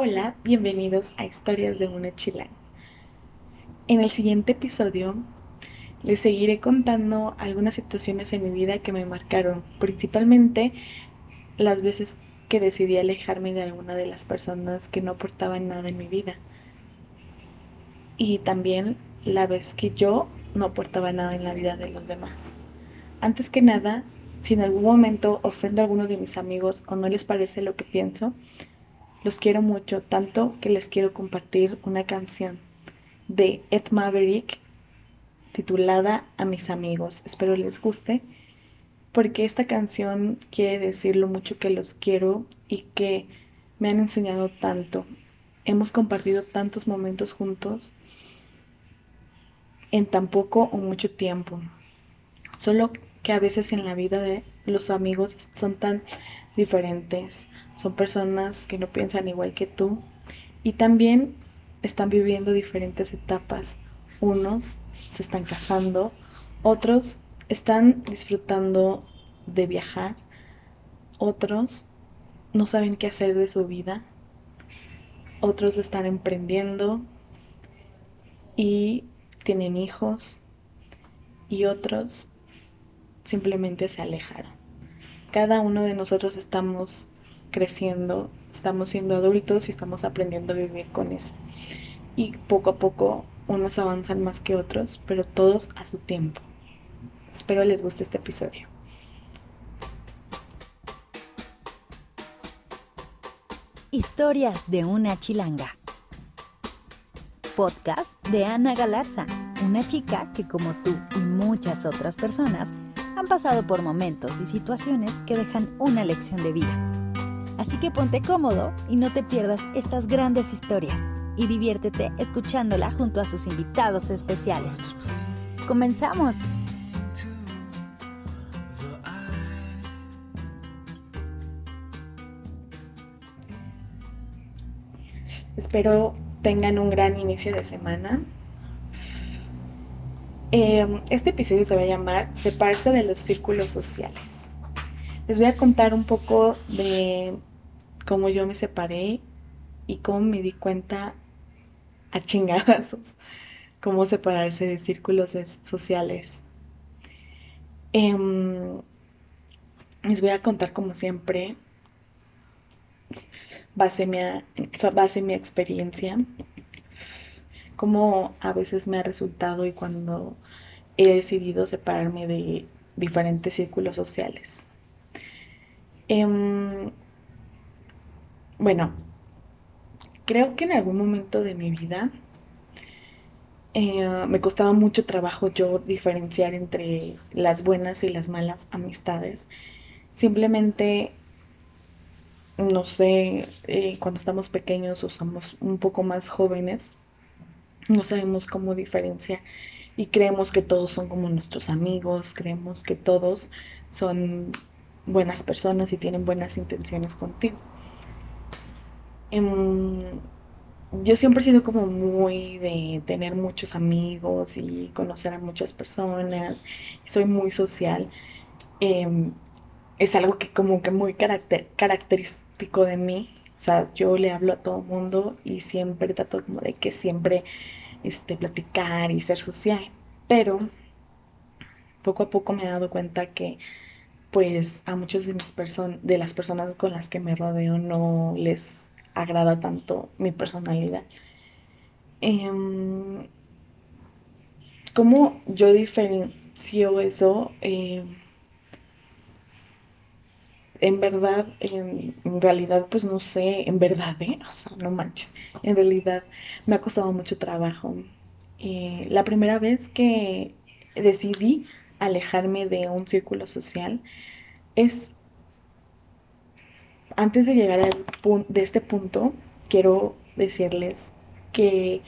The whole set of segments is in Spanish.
Hola, bienvenidos a Historias de una Chilanga. En el siguiente episodio les seguiré contando algunas situaciones en mi vida que me marcaron, principalmente las veces que decidí alejarme de alguna de las personas que no aportaban nada en mi vida. Y también la vez que yo no aportaba nada en la vida de los demás. Antes que nada, si en algún momento ofendo a alguno de mis amigos o no les parece lo que pienso, los quiero mucho, tanto que les quiero compartir una canción de Ed Maverick titulada A mis amigos. Espero les guste porque esta canción quiere decir lo mucho que los quiero y que me han enseñado tanto. Hemos compartido tantos momentos juntos en tan poco o mucho tiempo. Solo que a veces en la vida de los amigos son tan diferentes. Son personas que no piensan igual que tú y también están viviendo diferentes etapas. Unos se están casando, otros están disfrutando de viajar, otros no saben qué hacer de su vida, otros están emprendiendo y tienen hijos y otros simplemente se alejaron. Cada uno de nosotros estamos creciendo, estamos siendo adultos y estamos aprendiendo a vivir con eso. Y poco a poco unos avanzan más que otros, pero todos a su tiempo. Espero les guste este episodio. Historias de una chilanga. Podcast de Ana Galarza, una chica que como tú y muchas otras personas han pasado por momentos y situaciones que dejan una lección de vida Así que ponte cómodo y no te pierdas estas grandes historias y diviértete escuchándola junto a sus invitados especiales. ¡Comenzamos! Espero tengan un gran inicio de semana. Em, este episodio se va a llamar Separarse de los círculos sociales. Les voy a contar un poco de cómo yo me separé y cómo me di cuenta a chingadazos cómo separarse de círculos sociales. Em, les voy a contar como siempre, base mi, base mi experiencia, cómo a veces me ha resultado y cuando he decidido separarme de diferentes círculos sociales. Em, bueno, creo que en algún momento de mi vida eh, me costaba mucho trabajo yo diferenciar entre las buenas y las malas amistades. Simplemente, no sé, eh, cuando estamos pequeños o somos un poco más jóvenes, no sabemos cómo diferenciar y creemos que todos son como nuestros amigos, creemos que todos son buenas personas y tienen buenas intenciones contigo. Em, yo siempre he sido como muy de tener muchos amigos y conocer a muchas personas. Soy muy social. Em, es algo que como que muy característico de mí. O sea, yo le hablo a todo el mundo y siempre trato como de que siempre este, platicar y ser social. Pero poco a poco me he dado cuenta que pues a muchas de mis personas de las personas con las que me rodeo no les agrada tanto mi personalidad. Em, ¿Cómo yo diferencio eso? Em, en verdad, en, realidad, pues no sé, en verdad, ¿eh? No manches. En realidad me ha costado mucho trabajo. Eh, la primera vez que decidí alejarme de un círculo social es antes de llegar al de este punto, quiero decirles que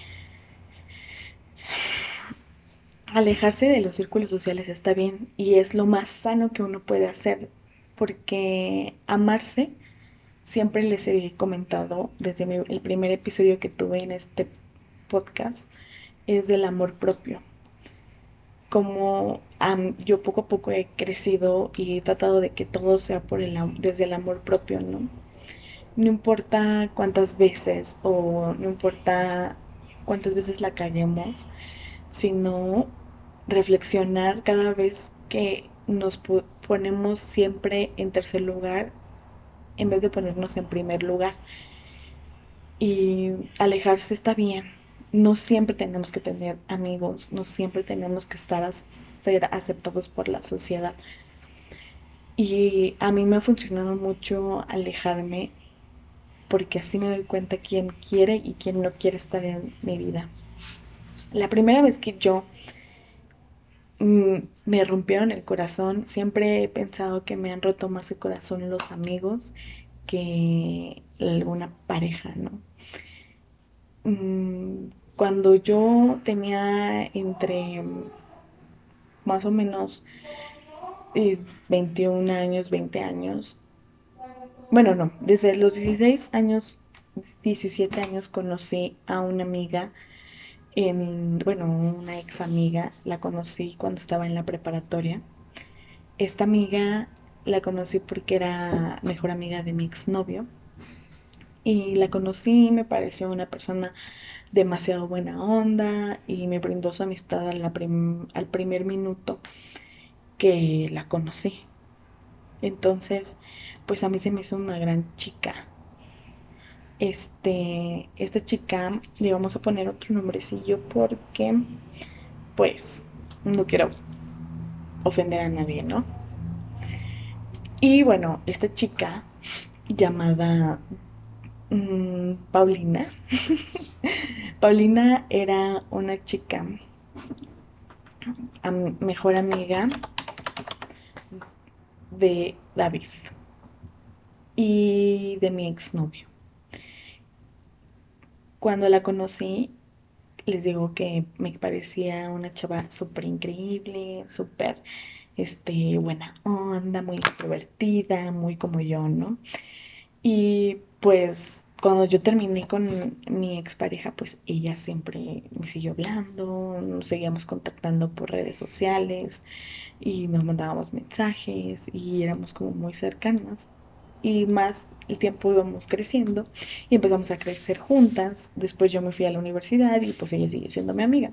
alejarse de los círculos sociales está bien y es lo más sano que uno puede hacer porque amarse, siempre les he comentado desde el primer episodio que tuve en este podcast, es del amor propio como yo poco a poco he crecido y he tratado de que todo sea por el, desde el amor propio, ¿no? no importa cuántas veces o no importa cuántas veces la caguemos, sino reflexionar cada vez que nos ponemos siempre en tercer lugar en vez de ponernos en primer lugar. Y alejarse está bien. No siempre tenemos que tener amigos, no siempre tenemos que estar a ser aceptados por la sociedad. Y a mí me ha funcionado mucho alejarme porque así me doy cuenta quién quiere y quién no quiere estar en mi vida. La primera vez que yo mm, me rompieron el corazón, siempre he pensado que me han roto más el corazón los amigos que alguna pareja, ¿no? Mm, cuando yo tenía entre más o menos 21 años, 20 años. Bueno, no, desde los 16 años, 17 años conocí a una amiga, en, bueno, una ex amiga, la conocí cuando estaba en la preparatoria. Esta amiga la conocí porque era mejor amiga de mi exnovio. Y la conocí me pareció una persona demasiado buena onda y me brindó su amistad al primer minuto que la conocí. Entonces, pues a mí se me hizo una gran chica. Este, esta chica le vamos a poner otro nombrecillo porque, pues, no quiero ofender a nadie, ¿no? Y bueno, esta chica llamada mm, Paulina, Paulina era una chica mejor amiga de David y de mi exnovio. Cuando la conocí, les digo que me parecía una chava súper increíble, súper este, buena onda, muy extrovertida, muy como yo, ¿no? Y pues cuando yo terminé con mi expareja, pues ella siempre me siguió hablando, nos seguíamos contactando por redes sociales y nos mandábamos mensajes y éramos como muy cercanas. Y más el tiempo íbamos creciendo y empezamos a crecer juntas. Después yo me fui a la universidad y pues ella siguió siendo mi amiga.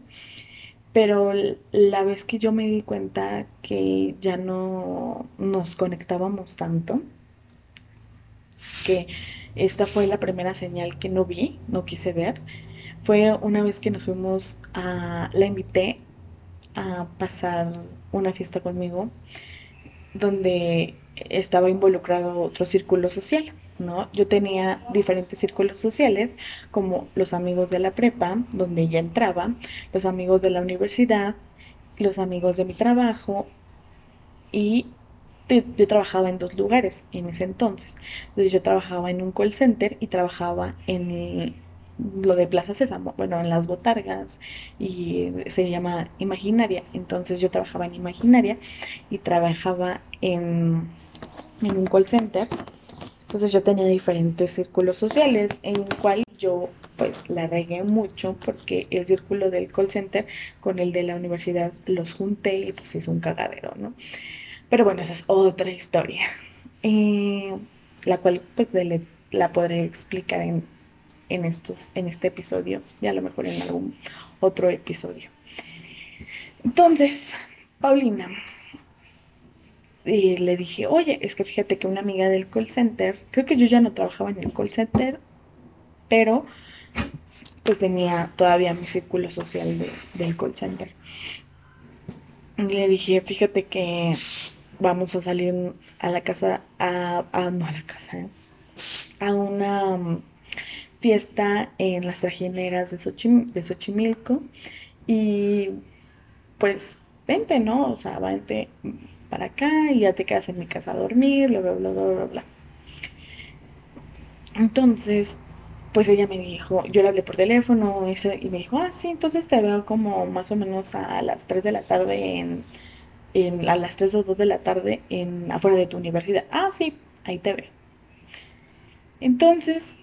Pero la vez que yo me di cuenta que ya no nos conectábamos tanto, que esta fue la primera señal que no vi, no quise ver. Fue una vez que nos fuimos a... La invité a pasar una fiesta conmigo donde estaba involucrado otro círculo social, ¿no? Yo tenía diferentes círculos sociales, como los amigos de la prepa, donde ella entraba, los amigos de la universidad, los amigos de mi trabajo y yo trabajaba en dos lugares en ese entonces. Entonces yo trabajaba en un call center y trabajaba en lo de Plaza Sésamo, bueno, en las botargas y se llama Imaginaria. Entonces yo trabajaba en Imaginaria y trabajaba en, en un call center. Entonces yo tenía diferentes círculos sociales en cual yo pues la regué mucho porque el círculo del call center con el de la universidad los junté y pues hizo un cagadero, ¿no? Pero bueno, esa es otra historia, la cual pues la podré explicar en, en, estos, en este episodio y a lo mejor en algún otro episodio. Entonces, Paulina, le dije, oye, es que fíjate que una amiga del call center, creo que yo ya no trabajaba en el call center, pero pues tenía todavía mi círculo social del call center. Y le dije, fíjate que vamos a salir a la casa, a, no a la casa, ¿eh? a una mm, fiesta en las trajineras de, Xochimilco y pues vente, ¿no? O sea, vente para acá y ya te quedas en mi casa a dormir, bla, bla, bla, bla, bla. Entonces, pues ella me dijo, yo le hablé por teléfono y me dijo, ah, sí, entonces te veo como más o menos a las 3 de la tarde en a las 3 o 2 de la tarde en, afuera de tu universidad. Ah, sí, ahí te veo. Entonces,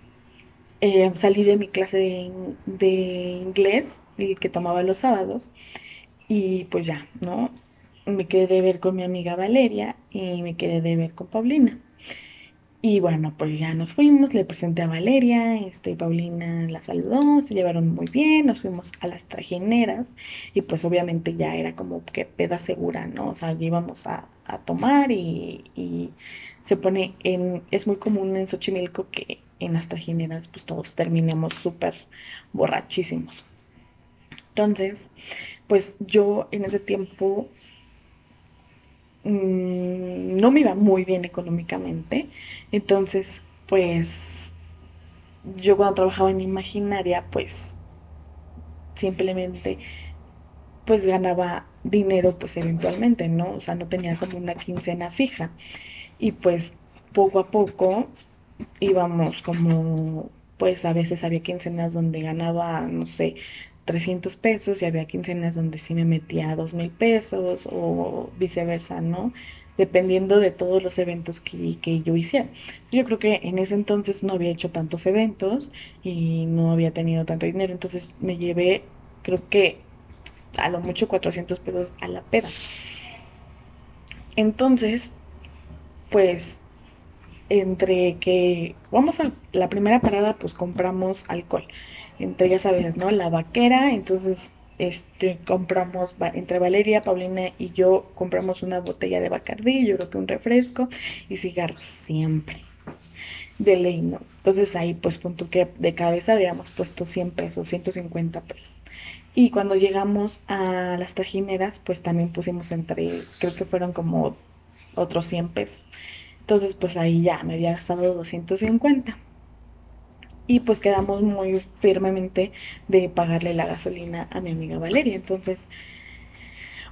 eh, salí de mi clase de, de inglés, el que tomaba los sábados, y pues ya, ¿no? Me quedé de ver con mi amiga Valeria y me quedé de ver con Paulina. Y bueno, pues ya nos fuimos, le presenté a Valeria, este, Paulina la saludó, se llevaron muy bien, nos fuimos a las trajineras y pues obviamente ya era como que peda segura, ¿no? O sea, íbamos a, tomar y, y, se pone en, es muy común en Xochimilco que en las trajineras pues todos terminemos súper borrachísimos. Entonces, pues yo en ese tiempo Mm, no me iba muy bien económicamente. Entonces, pues yo cuando trabajaba en Imaginaria, pues simplemente pues ganaba dinero pues eventualmente, ¿no? O sea, no tenía como una quincena fija. Y pues poco a poco íbamos como, pues a veces había quincenas donde ganaba, no sé, 300 pesos y había quincenas donde sí me metía 2 mil pesos o viceversa, ¿no? Dependiendo de todos los eventos que, que, yo hiciera. Yo creo que en ese entonces no había hecho tantos eventos y no había tenido tanto dinero, entonces me llevé, creo que a lo mucho 400 pesos a la peda. Entonces, pues entre que vamos a la primera parada, pues compramos alcohol entre, ya sabes, ¿no? La vaquera, entonces este, compramos, entre Valeria, Paulina y yo compramos una botella de Bacardí, yo creo que un refresco y cigarros, siempre. De ley, ¿no? Entonces ahí pues punto que de cabeza habíamos puesto 100 pesos, 150 pesos. Y cuando llegamos a las trajineras, pues también pusimos entre, creo que fueron como otros 100 pesos. Entonces pues ahí ya me había gastado 250 y pues quedamos muy firmemente de pagarle la gasolina a mi amiga Valeria. Entonces,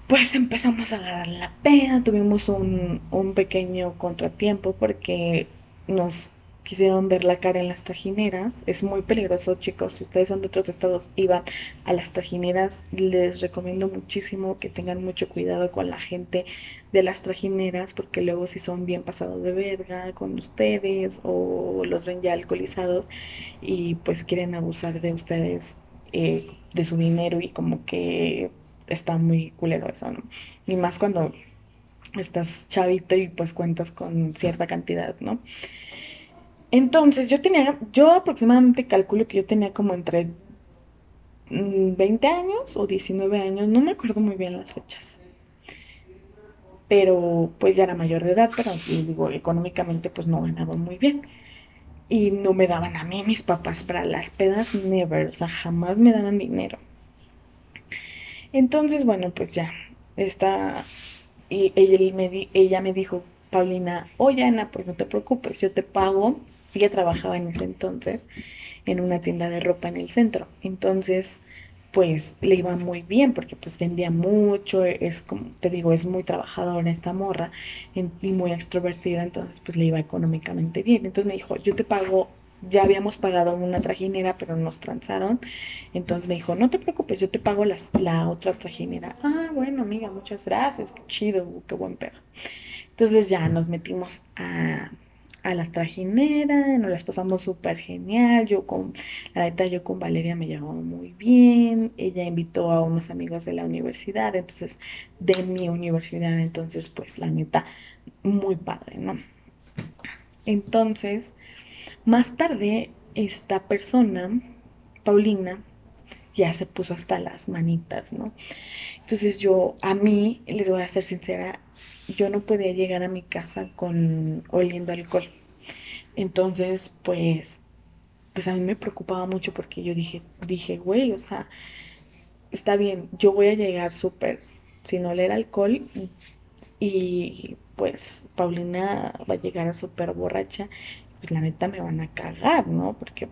pues empezamos a agarrar la pena, tuvimos un, un pequeño contratiempo porque nos quisieron ver la cara en las trajineras. Es muy peligroso, chicos. Si ustedes son de otros estados y van a las trajineras, les recomiendo muchísimo que tengan mucho cuidado con la gente de las trajineras, porque luego si son bien pasados de verga con ustedes o los ven ya alcoholizados y pues quieren abusar de ustedes, eh, de su dinero y como que está muy culero eso, ¿no? Y más cuando estás chavito y pues cuentas con cierta cantidad, ¿no? Entonces yo tenía, yo aproximadamente calculo que yo tenía como entre 20 mm, años o 19 años, no me acuerdo muy bien las fechas. Pero pues ya era mayor de edad, pero digo, económicamente pues no ganaba muy bien. Y no me daban a mí mis papás para las pedas, never, o sea, jamás me daban dinero. Entonces, bueno, pues ya, está, y ella me, ella me dijo, Paulina, oye Ana, pues no te preocupes, yo te pago ella trabajaba en ese entonces en una tienda de ropa en el centro. Entonces, pues le iba muy bien porque pues vendía mucho, es como te digo, es muy trabajadora esta morra y muy extrovertida, entonces pues le iba económicamente bien. Entonces me dijo, yo te pago, ya habíamos pagado una trajinera, pero nos transaron. Entonces me dijo, no te preocupes, yo te pago las, la otra trajinera. Ah, bueno, amiga, muchas gracias, qué chido, qué buen pedo. Entonces ya nos metimos a, a las trajineras, nos las pasamos súper genial, yo con, la neta yo con Valeria me llevaba muy bien, ella invitó a unos amigos de la universidad, entonces, de mi universidad, entonces, pues la neta, muy padre, ¿no? Entonces, más tarde, esta persona, Paulina, ya se puso hasta las manitas, ¿no? Entonces yo, a mí, les voy a ser sincera, yo no podía llegar a mi casa con oliendo alcohol. Entonces, pues, pues a mí me preocupaba mucho porque yo dije, dije, güey, o sea, está bien, yo voy a llegar súper sin oler alcohol y pues Paulina va a llegar súper borracha, pues la neta me van a cagar, ¿no? Porque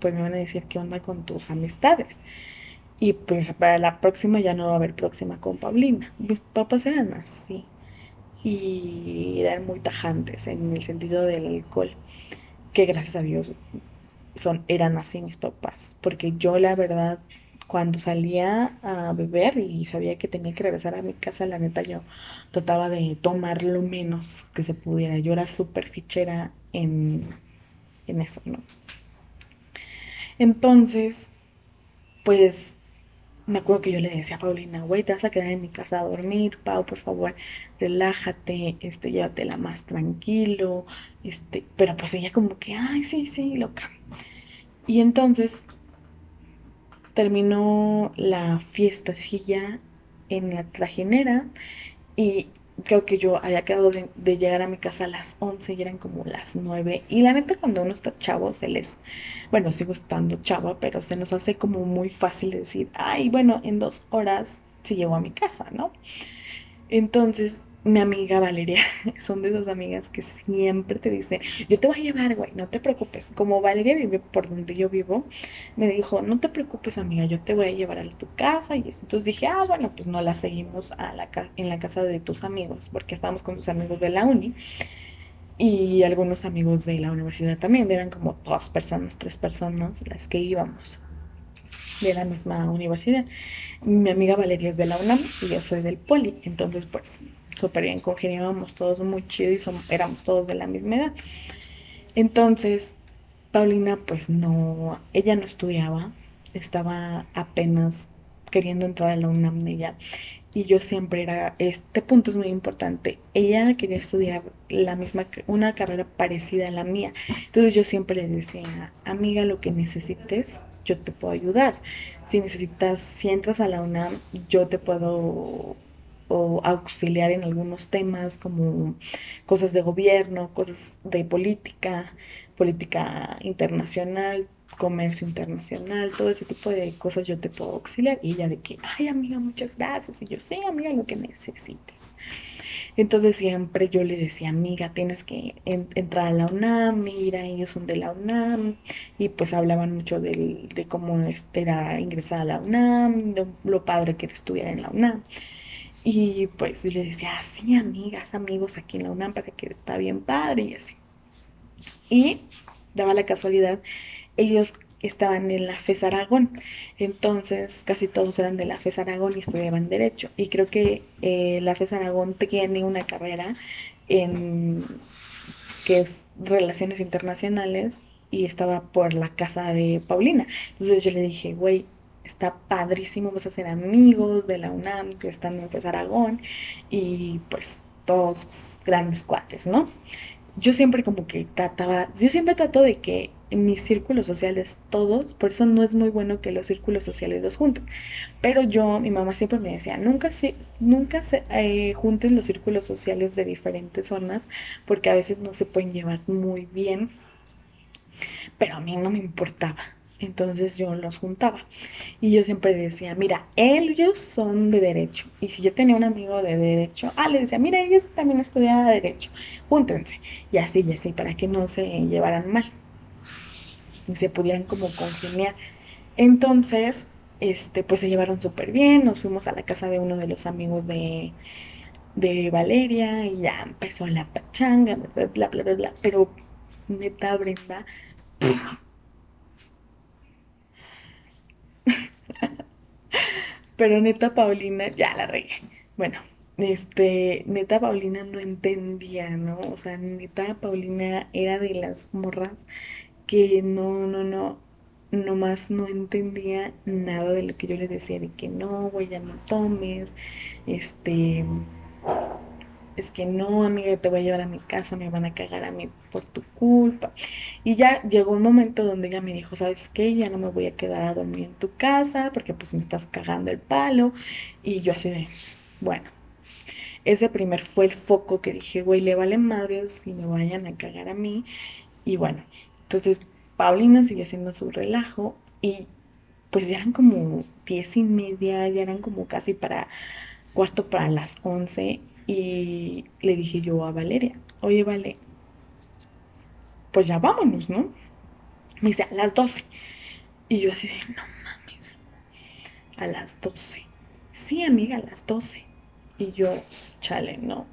pues me van a decir qué onda con tus amistades. Y pues para la próxima ya no va a haber próxima con Paulina. Mis papás eran así y eran muy tajantes en el sentido del alcohol, que gracias a Dios son, eran así mis papás, porque yo la verdad cuando salía a beber y sabía que tenía que regresar a mi casa, la neta yo trataba de tomar lo menos que se pudiera. Yo era súper fichera en, en eso, ¿no? Entonces, pues me acuerdo que yo le decía a Paulina, güey, te vas a quedar en mi casa a dormir, Pau, por favor, relájate, este, llévatela más tranquilo, este, pero pues ella como que, ay, sí, sí, loca. Y entonces terminó la fiesta ya en la trajinera y creo que yo había quedado de, llegar a mi casa a las 11 y eran como las 9. Y la neta, cuando uno está chavo, se les. Bueno, sigo estando chava, pero se nos hace como muy fácil decir, ay, bueno, en dos horas sí llego a mi casa, ¿no? Entonces mi amiga Valeria, son de esas amigas que siempre te dicen, yo te voy a llevar, güey, no te preocupes. Como Valeria vive por donde yo vivo, me dijo, no te preocupes, amiga, yo te voy a llevar a tu casa y eso. Entonces dije, ah, bueno, pues no la seguimos a la en la casa de tus amigos, porque estábamos con tus amigos de la uni y algunos amigos de la universidad también, eran como dos personas, tres personas las que íbamos de la misma universidad. Mi amiga Valeria es de la UNAM y yo soy del Poli, entonces pues súper bien, congeniábamos todos muy chido y somos, éramos todos de la misma edad. Entonces, Paulina, pues no, ella no estudiaba, estaba apenas queriendo entrar a la UNAM ella. Y yo siempre era, este punto es muy importante, ella quería estudiar la misma, una carrera parecida a la mía. Entonces yo siempre le decía, amiga, lo que necesites, yo te puedo ayudar. Si necesitas, si entras a la UNAM, yo te puedo o auxiliar en algunos temas como cosas de gobierno, cosas de política, política internacional, comercio internacional, todo ese tipo de cosas yo te puedo auxiliar. Y ella de que, ay amiga, muchas gracias. Y yo, sí, amiga, lo que necesites. Entonces siempre yo le decía, amiga, tienes que entrar a la UNAM, mira, ellos son de la UNAM, y pues hablaban mucho de cómo era ingresar a la UNAM, lo, lo padre que era estudiar en la UNAM. Y pues yo le decía, sí, amigas, amigos aquí en la UNAM para que está bien padre y así. Y daba la casualidad, ellos estaban en la FES Aragón, entonces casi todos eran de la FES Aragón y estudiaban Derecho. Y creo que eh, la FES Aragón tiene una carrera en que es Relaciones Internacionales y estaba por la casa de Paulina. Entonces yo le dije, güey, está padrísimo, vas a ser amigos de la UNAM que están en pues, Aragón y pues todos grandes cuates, ¿no? Yo siempre como que trataba, yo siempre trato de que en mis círculos sociales todos, por eso no es muy bueno que los círculos sociales los junten. Pero yo, mi mamá siempre me decía, nunca se, nunca se eh, junten los círculos sociales de diferentes zonas, porque a veces no se pueden llevar muy bien. Pero a mí no me importaba. Entonces yo los juntaba. Y yo siempre decía, mira, ellos son de derecho. Y si yo tenía un amigo de derecho, ah, le decía, mira, ellos también estudian derecho. Júntense. Y así, y así, para que no se llevaran mal. Y se pudieran como congeniar. Entonces, este, pues se llevaron súper bien. Nos fuimos a la casa de uno de los amigos de, de Valeria y ya empezó la pachanga, bla, bla, bla, bla. Pero neta, Brenda Pero neta Paulina, ya la regué. Bueno, este, neta Paulina no entendía, ¿no? O sea, neta Paulina era de las morras que no, no, no, nomás no entendía nada de lo que yo le decía, de que no, güey, ya no tomes, este, es que no, amiga, te voy a llevar a mi casa, me van a cagar a mí por tu culpa. Y ya llegó un momento donde ella me dijo, ¿sabes qué? Ya no me voy a quedar a dormir en tu casa porque pues me estás cagando el palo. Y yo así de, bueno, ese primer fue el foco que dije, güey, le valen madres y me vayan a cagar a mí. Y bueno, entonces Paulina sigue haciendo su relajo y pues ya eran como diez y media, ya eran como casi para cuarto para las once y le dije yo a Valeria, oye, Vale, pues ya vámonos, ¿no? Me dice, a las 12. Y yo así de, no mames, a las 12. Sí, amiga, a las 12. Y yo, chale, no.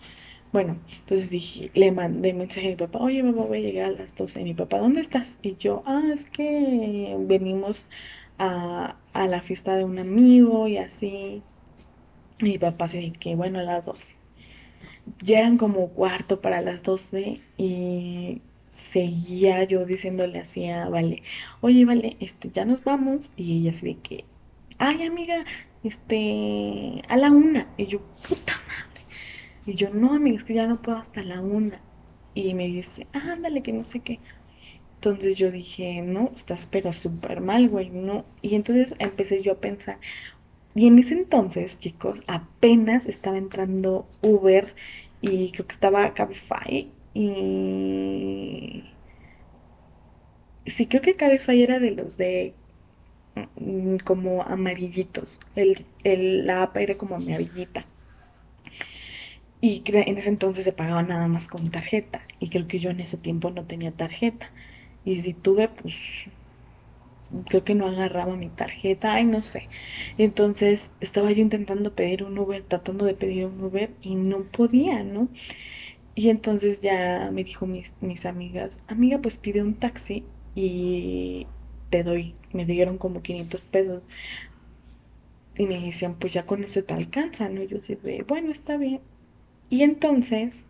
Bueno, entonces dije, le mandé mensaje a mi papá, oye, papá, voy a llegar a las 12. Y mi papá, ¿dónde estás? Y yo, ah, es que venimos a, a la fiesta de un amigo y así. Y mi papá así que, bueno, a las 12 ya eran como cuarto para las 12 y seguía yo diciéndole así a Vale, oye Vale, este, ya nos vamos y ella así de que, ay amiga, este, a la una. Y yo, puta madre. Y yo, no amiga, es que ya no puedo hasta la una. Y me dice, ándale, que no sé qué. Entonces yo dije, no, estás pero súper mal, güey, no. Y entonces empecé yo a pensar. Y en ese entonces, chicos, apenas estaba entrando Uber y creo que estaba Cabify y... Sí, creo que Cabify era de los de mm, como amarillitos. El, el, la app era como amarillita. Y en ese entonces se pagaba nada más con tarjeta. Y creo que yo en ese tiempo no tenía tarjeta. Y si tuve, pues creo que no agarraba mi tarjeta, ay, no sé. Entonces estaba yo intentando pedir un Uber, tratando de pedir un Uber y no podía, ¿no? Y entonces ya me dijo mis, mis amigas, amiga, pues pide un taxi y te doy, me dieron como 500 pesos. Y me decían, pues ya con eso te alcanza, ¿no? Y yo así bueno, está bien. Y entonces,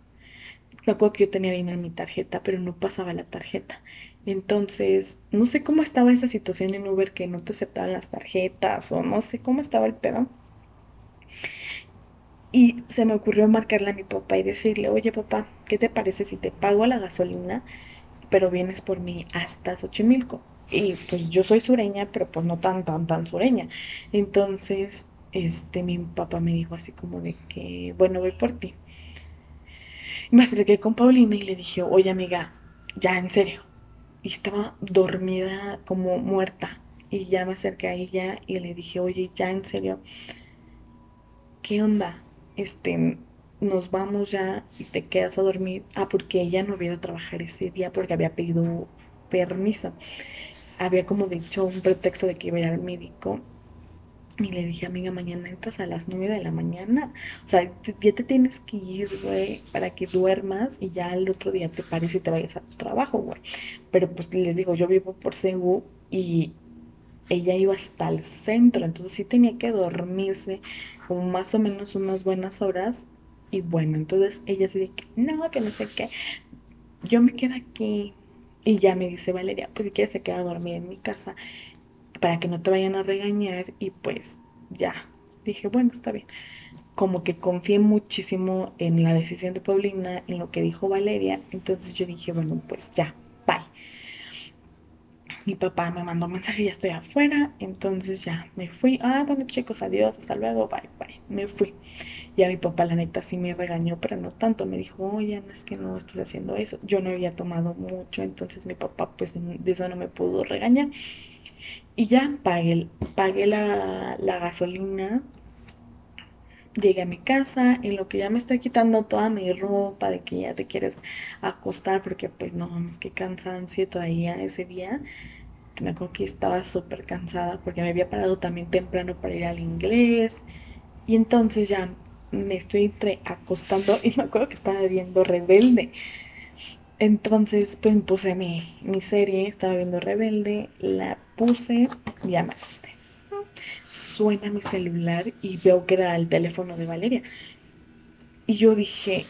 me acuerdo que yo tenía dinero en mi tarjeta, pero no pasaba la tarjeta. Entonces, no sé cómo estaba esa situación en Uber que no te aceptaban las tarjetas o no sé cómo estaba el pedo. Y se me ocurrió marcarle a mi papá y decirle, oye papá, ¿qué te parece si te pago la gasolina, pero vienes por mí hasta Xochimilco? Y pues yo soy sureña, pero pues no tan, tan, tan sureña. Entonces, este, mi papá me dijo así como de que, bueno, voy por ti. Y me acerqué con Paulina y le dije, oye amiga, ya en serio, y estaba dormida como muerta. Y ya me acerqué a ella y le dije, oye, ya en serio, ¿qué onda? Este, nos vamos ya y te quedas a dormir. Ah, porque ella no había ido a trabajar ese día porque había pedido permiso. Había como dicho un pretexto de que iba al médico y le dije, amiga, mañana entras a las 9 de la mañana. O sea, ya te tienes que ir, güey, para que duermas y ya el otro día te pares y te vayas a tu trabajo, güey. Pero pues les digo, yo vivo por Segu y ella iba hasta el centro, entonces sí tenía que dormirse como más o menos unas buenas horas. Y bueno, entonces ella se dice no, que no sé qué. Yo me quedo aquí. Y ya me dice Valeria, pues si quieres se queda a dormir en mi casa para que no te vayan a regañar y pues ya, dije, bueno, está bien. Como que confié muchísimo en la decisión de Paulina, en lo que dijo Valeria, entonces yo dije, bueno, pues ya, bye. Mi papá me mandó un mensaje, ya estoy afuera, entonces ya me fui. Ah, bueno chicos, adiós, hasta luego, bye, bye. Me fui. Y a mi papá, la neta, sí me regañó, pero no tanto. Me dijo, oye, no es que no estés haciendo eso. Yo no había tomado mucho, entonces mi papá, pues de eso no me pudo regañar. Y ya pagué, pagué la, gasolina, llegué a mi casa, en lo que ya me estoy quitando toda mi ropa, de que ya te quieres acostar, porque pues no mames, qué cansancio todavía ese día. Me acuerdo que estaba súper cansada porque me había parado también temprano para ir al inglés. Y entonces ya me estoy acostando y me acuerdo que estaba viendo Rebelde. Entonces, pues puse mi, mi serie, estaba viendo Rebelde, la puse ya me acosté. Suena mi celular y veo que era el teléfono de Valeria. Y yo dije,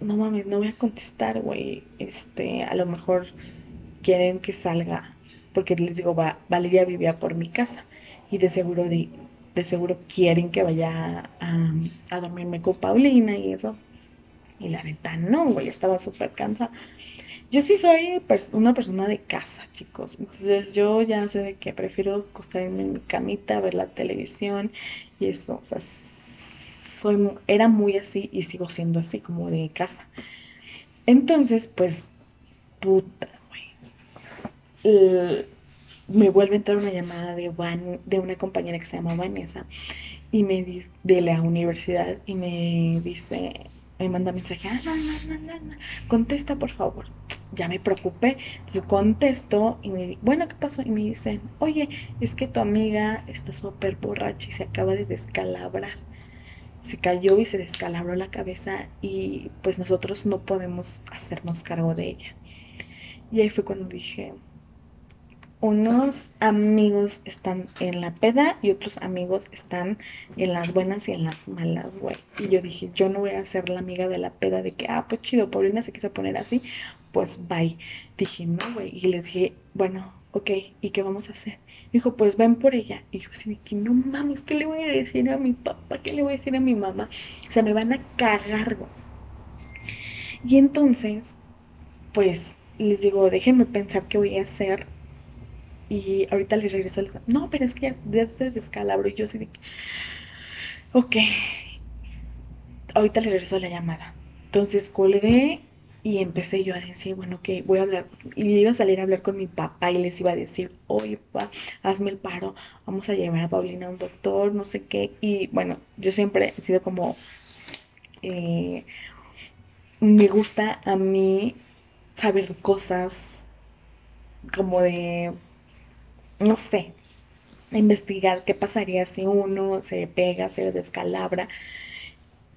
no mames, no voy a contestar, güey. Este, a lo mejor quieren que salga, porque les digo, va, Valeria vivía por mi casa y de seguro de, de seguro quieren que vaya a, a dormirme con Paulina y eso. Y la neta, no, güey, estaba súper cansada. Yo sí soy una persona de casa, chicos. Entonces yo ya sé de que prefiero acostarme en mi camita, ver la televisión y eso. O sea, soy, era muy así y sigo siendo así, como de casa. Entonces, pues, puta, güey. me vuelve a entrar una llamada de, de una compañera que se llama Vanessa y me de la universidad y me dice, me manda mensaje, ah, no, no, no, no, contesta por favor. Ya me preocupé, yo contesto y me bueno, ¿qué pasó? Y me dicen, oye, es que tu amiga está súper borracha y se acaba de descalabrar. Se cayó y se descalabró la cabeza y pues nosotros no podemos hacernos cargo de ella. Y ahí fue cuando dije, unos amigos están en la peda y otros amigos están en las buenas y en las malas, güey. Y yo dije, yo no voy a ser la amiga de la peda de que, ah, pues chido, Paulina se quiso poner así, pues bye. Dije, no, güey. Y les dije, bueno, ok, ¿y qué vamos a hacer? dijo, pues ven por ella. Y yo así de que no mames, ¿qué le voy a decir a mi papá? ¿Qué le voy a decir a mi mamá? O sea, me van a cagar. Y entonces, pues les digo, déjenme pensar qué voy a hacer. Y ahorita les regreso. Les... No, pero es que ya, se descalabro. Y yo así de que, ok. Ahorita les regreso la llamada. Entonces colgué y empecé yo a decir, bueno, que voy a hablar, y iba a salir a hablar con mi papá y les iba a decir, oye, papá, hazme el paro, vamos a llevar a Paulina a un doctor, no sé qué. Y bueno, yo siempre he sido como, eh, me gusta a mí saber cosas como de, no sé, investigar qué pasaría si uno se pega, se descalabra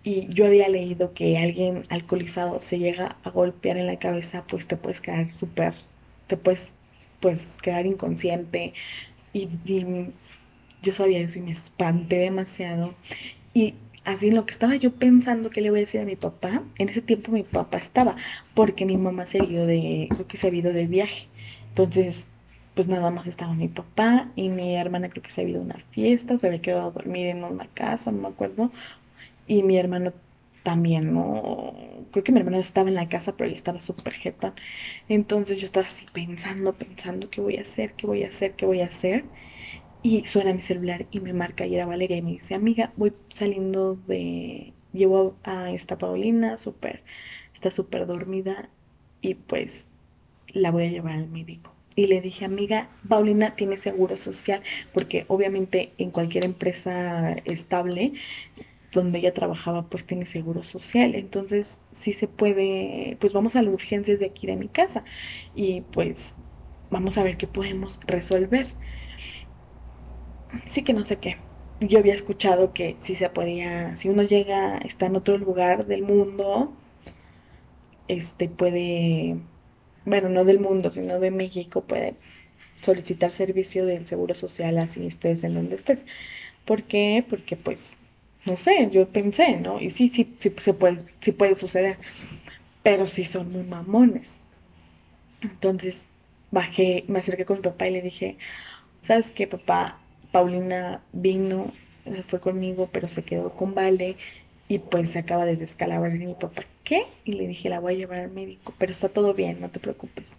y yo había leído que alguien alcoholizado se llega a golpear en la cabeza, pues te puedes quedar súper, te puedes pues quedar inconsciente. Y, yo sabía eso y me espanté demasiado. Y así lo que estaba yo pensando que le voy a decir a mi papá, en ese tiempo mi papá estaba, porque mi mamá se ha ido de, creo que se ha ido de viaje. Entonces, pues nada más estaba mi papá y mi hermana creo que se había ido a una fiesta, se había quedado a dormir en una casa, no me acuerdo, y mi hermano también, ¿no? Creo que mi hermano estaba en la casa, pero él estaba súper jeta. Entonces yo estaba así pensando, pensando, ¿qué voy a hacer? ¿Qué voy a hacer? ¿Qué voy a hacer? Y suena mi celular y me marca y era Valeria y me dice, amiga, voy saliendo de... Llevo a esta Paulina, súper, está súper dormida y pues la voy a llevar al médico. Y le dije, amiga, Paulina tiene seguro social, porque obviamente en cualquier empresa estable donde ella trabajaba pues tiene seguro social, entonces sí se puede, pues vamos a las urgencias de aquí de mi casa y pues vamos a ver qué podemos resolver. Sí que no sé qué. Yo había escuchado que si se podía, si uno llega, está en otro lugar del mundo, este puede, bueno, no del mundo, sino de México, puede solicitar servicio del seguro social así estés en donde estés. ¿Por qué? Porque pues no sé, yo pensé, ¿no? Y sí, sí, sí, se puede, sí puede suceder, pero sí son muy mamones. Entonces bajé, me acerqué con mi papá y le dije, ¿sabes qué, papá? Paulina vino, fue conmigo, pero se quedó con Vale y pues se acaba de descalabrar. Y mi papá, ¿qué? Y le dije, la voy a llevar al médico, pero está todo bien, no te preocupes.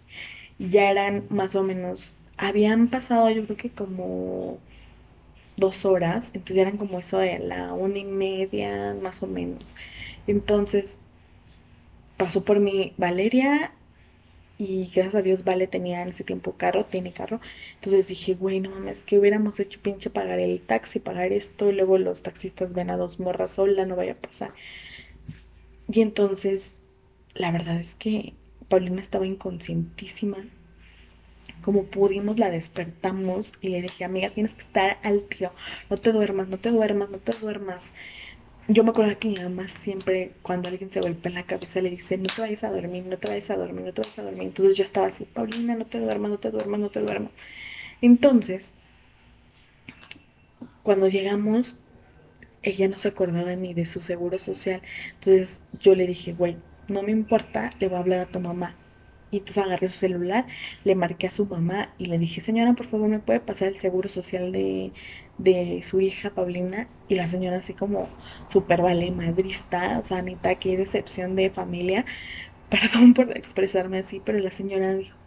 Y ya eran más o menos, habían pasado yo creo que como dos horas, entonces eran como eso de la una y media, más o menos. Entonces pasó por mí Valeria y gracias a Dios Vale tenía en ese tiempo carro, tiene carro. Entonces dije, güey, no mames, que hubiéramos hecho pinche pagar el taxi, pagar esto, y luego los taxistas ven a dos morras sola, no vaya a pasar. Y entonces, la verdad es que Paulina estaba inconscientísima, como pudimos la despertamos y le dije, amiga, tienes que estar al tiro, no te duermas, no te duermas, no te duermas. Yo me acuerdo que mi mamá siempre, cuando alguien se golpea en la cabeza, le dice, no te vayas a dormir, no te vayas a dormir, no te vayas a dormir. Entonces yo estaba así, Paulina, no te duermas, no te duermas, no te duermas. Entonces, cuando llegamos, ella no se acordaba ni de su seguro social. Entonces yo le dije, güey, no me importa, le voy a hablar a tu mamá. Y entonces agarré su celular, le marqué a su mamá y le dije, señora, por favor, ¿me puede pasar el seguro social de, de su hija Paulina? Y la señora así como súper vale madrista, o sea, Anita, qué decepción de familia. Perdón por expresarme así, pero la señora dijo,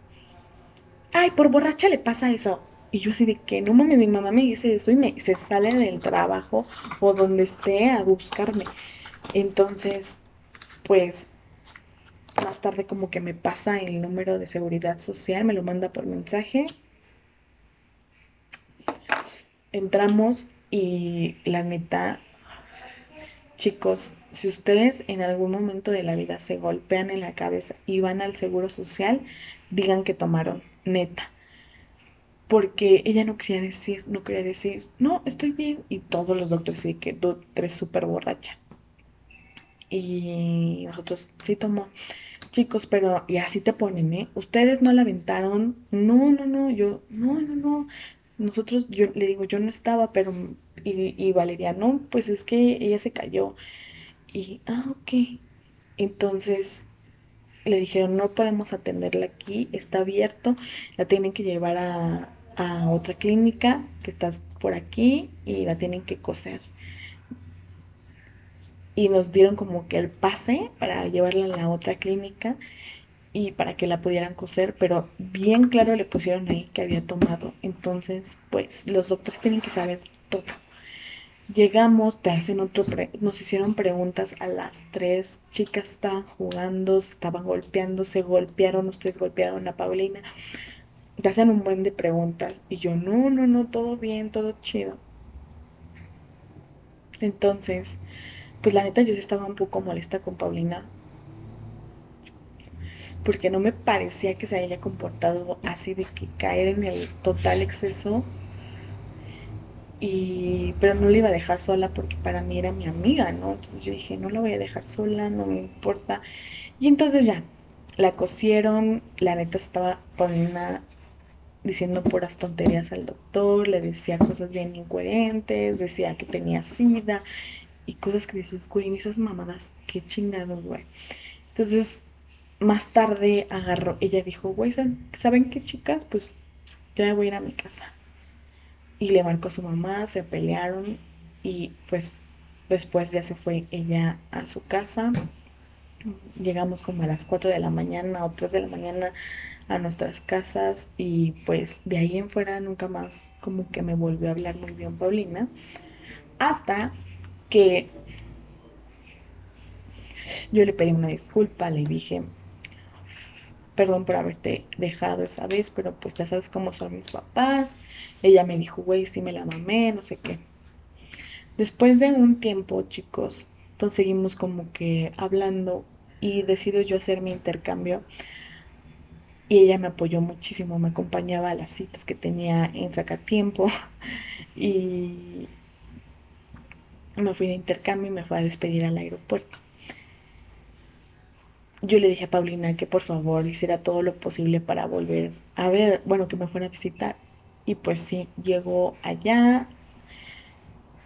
ay, por borracha le pasa eso. Y yo así de que, no mames, mi mamá me dice eso y me, se sale del trabajo o donde esté a buscarme. Entonces, pues más tarde como que me pasa el número de seguridad social, me lo manda por mensaje. Entramos y la neta, chicos, si ustedes en algún momento de la vida se golpean en la cabeza y van al seguro social, digan que tomaron, neta. Porque ella no quería decir, no quería decir, no, estoy bien. Y todos los doctores sí que tú eres súper borracha. Y nosotros sí tomó chicos, pero y así te ponen, ¿eh? Ustedes no la aventaron. No, no, no, yo, no, no, no. Nosotros, yo le digo, yo no estaba, pero, y, y Valeria, no, pues es que ella se cayó. Y, ah, ok. Entonces, le dijeron no podemos atenderla aquí, está abierto, la tienen que llevar a, a otra clínica que está por aquí y la tienen que coser. Y nos dieron como que el pase para llevarla a la otra clínica y para que la pudieran coser, pero bien claro le pusieron ahí que había tomado. Entonces, pues los doctores tienen que saber todo. Llegamos, te hacen otro, nos hicieron preguntas a las tres chicas estaban jugando, estaban golpeando, se golpearon, ustedes golpearon a Paulina. Te hacen un buen de preguntas y yo, no, no, no, todo bien, todo chido. Entonces, pues la neta yo estaba un poco molesta con Paulina porque no me parecía que se haya comportado así de que caer en el total exceso y pero no la iba a dejar sola porque para mí era mi amiga, ¿no? Entonces yo dije, no la voy a dejar sola, no me importa. Y entonces ya, la cosieron, la neta estaba poniendo diciendo puras tonterías al doctor, le decía cosas bien incoherentes, decía que tenía sida y cosas que dices, güey, esas mamadas, qué chingados, güey. Entonces, más tarde agarró, ella dijo, güey, ¿saben qué chicas? Pues ya voy a ir a mi casa y le marcó a su mamá, se pelearon y pues después ya se fue ella a su casa. Llegamos como a las 4 de la mañana o 3 de la mañana a nuestras casas y pues de ahí en fuera nunca más como que me volvió a hablar muy bien Paulina. Hasta que yo le pedí una disculpa, le dije, perdón por haberte dejado esa vez, pero pues ya sabes cómo son mis papás. Ella me dijo, güey, sí me la mamé, no sé qué. Después de un tiempo, chicos, entonces seguimos como que hablando y decido yo hacer mi intercambio. Y ella me apoyó muchísimo, me acompañaba a las citas que tenía en Sacatiempo. Y me fui de intercambio y me fui a despedir al aeropuerto yo le dije a Paulina que por favor hiciera todo lo posible para volver a ver, bueno, que me fuera a visitar. Y pues sí, llegó allá.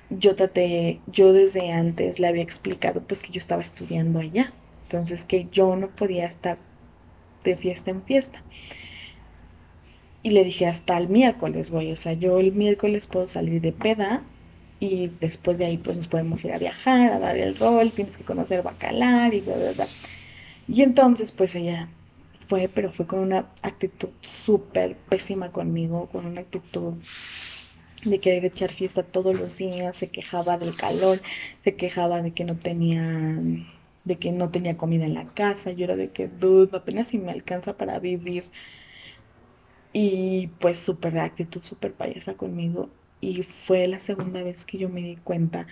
Yo traté, yo desde antes le había explicado pues que yo estaba estudiando allá. Entonces que yo no podía estar de fiesta en fiesta. Y le dije hasta el miércoles, güey. O sea, yo el miércoles puedo salir de peda y después de ahí pues nos podemos ir a viajar, a dar el rol, tienes que conocer Bacalar y bla, bla, bla. Y entonces pues ella fue, pero fue con una actitud súper pésima conmigo, con una actitud de querer echar fiesta todos los días, se quejaba del calor, se quejaba de que no tenía de que no tenía comida en la casa, yo era de que, dude, apenas si me alcanza para vivir. Y pues súper actitud, súper payasa conmigo. Y fue la segunda vez que yo me di cuenta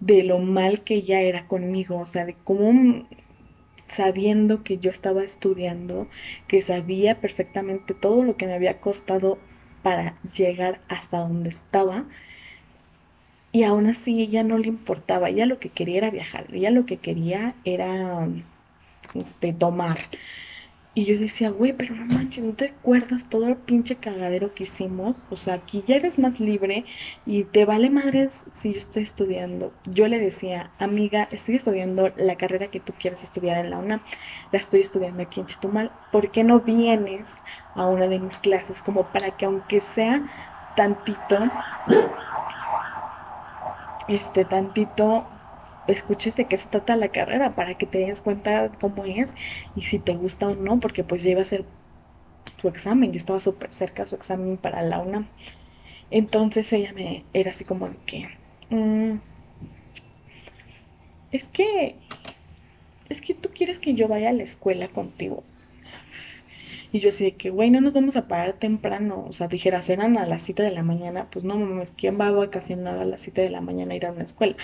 de lo mal que ella era conmigo, o sea, de cómo sabiendo que yo estaba estudiando, que sabía perfectamente todo lo que me había costado para llegar hasta donde estaba. Y aún así ella no le importaba, ella lo que quería era viajar, ella lo que quería era este, tomar. Y yo decía, güey, pero no manches, ¿no te acuerdas todo el pinche cagadero que hicimos? O sea, aquí ya eres más libre y te vale madres si yo estoy estudiando. Yo le decía, amiga, estoy estudiando la carrera que tú quieres estudiar en la UNAM. La estoy estudiando aquí en Chetumal. ¿Por qué no vienes a una de mis clases? Como para que aunque sea tantito, este, tantito escuches de qué se trata la carrera para que te des cuenta cómo es y si te gusta o no, porque pues ya iba a ser su examen, ya estaba súper cerca su examen para la UNAM. Entonces ella me era así como de que, mm, es que, es que tú quieres que yo vaya a la escuela contigo. Y yo así de que, güey, no nos vamos a parar temprano. O sea, dijeras, eran a las 7 de la mañana. Pues no, mames, ¿quién va a vacacionar a las 7 de la mañana a ir a una escuela?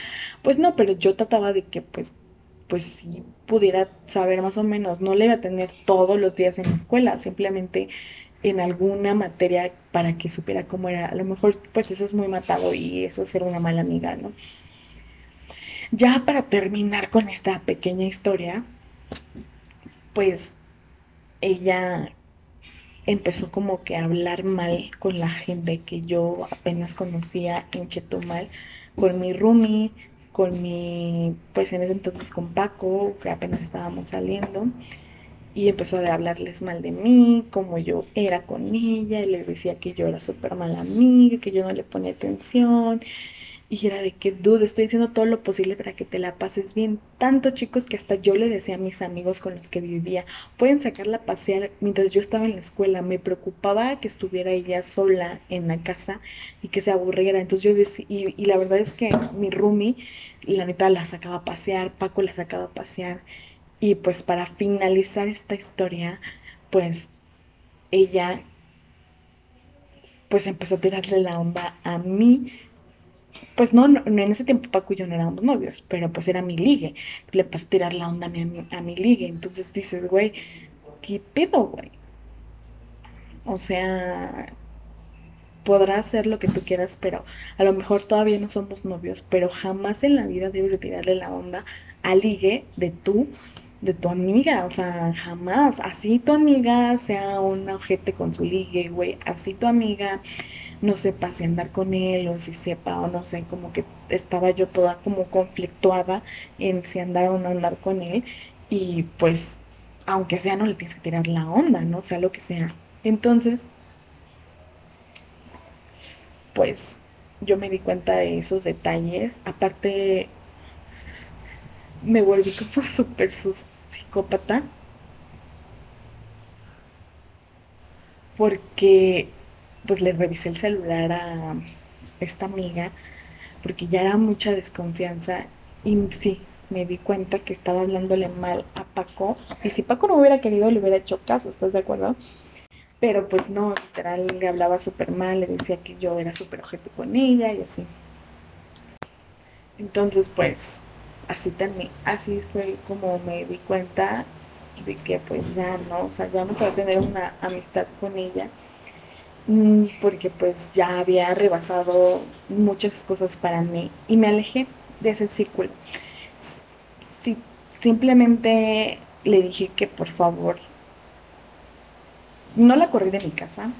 Pues no, pero yo trataba de que, pues, pues si pudiera saber más o menos. No le iba a tener todos los días en la escuela, simplemente en alguna materia para que supiera cómo era. A lo mejor, pues eso es muy matado y eso es ser una mala amiga, ¿no? Ya para terminar con esta pequeña historia, pues ella empezó como que a hablar mal con la gente que yo apenas conocía en Chetumal, con mi roomie, con mi, pues en ese entonces con Paco, que apenas estábamos saliendo. y empezó a hablarles mal de mí, como yo era con ella, y les decía que yo era súper mala amiga, que yo no le ponía atención, y era de que, dude, estoy haciendo todo lo posible para que te la pases bien. Tanto chicos que hasta yo le decía a mis amigos con los que vivía, pueden sacarla a pasear mientras yo estaba en la escuela. Me preocupaba que estuviera ella sola en la casa y que se aburriera. Entonces yo decía, y, y la verdad es que mi roomie, la neta, la sacaba a pasear, Paco la sacaba a pasear. Y pues para finalizar esta historia, pues ella pues empezó a tirarle la onda a mí pues no, no, en ese tiempo Paco y yo no éramos novios, pero pues era mi ligue. Le pasó a tirar la onda a mi, a mi ligue. Entonces dices, güey, ¿qué pedo, güey? O sea, podrás hacer lo que tú quieras, pero a lo mejor todavía no somos novios, pero jamás en la vida debes de tirarle la onda al ligue de tú, de tu amiga, o sea, jamás. Así tu amiga sea un ojete con su ligue, güey, así tu amiga no sepa si andar con él o si sepa o no sé, como que estaba yo toda como conflictuada en si andar o no andar con él y pues aunque sea no le tienes que tirar la onda, ¿no? Sea lo que sea. Entonces, pues yo me di cuenta de esos detalles. Aparte, me volví como súper psicópata. Porque pues le revisé el celular a esta amiga porque ya era mucha desconfianza y sí, me di cuenta que estaba hablándole mal a Paco y si Paco no hubiera querido le hubiera hecho caso, ¿estás de acuerdo? Pero pues no, literal le hablaba súper mal, le decía que yo era súper ojete con ella y así. Entonces pues así también, así fue como me di cuenta de que pues ya no, o sea, ya no puedo tener una amistad con ella porque pues ya había rebasado muchas cosas para mí y me alejé de ese círculo. simplemente le dije que por favor no la corrí de mi casa,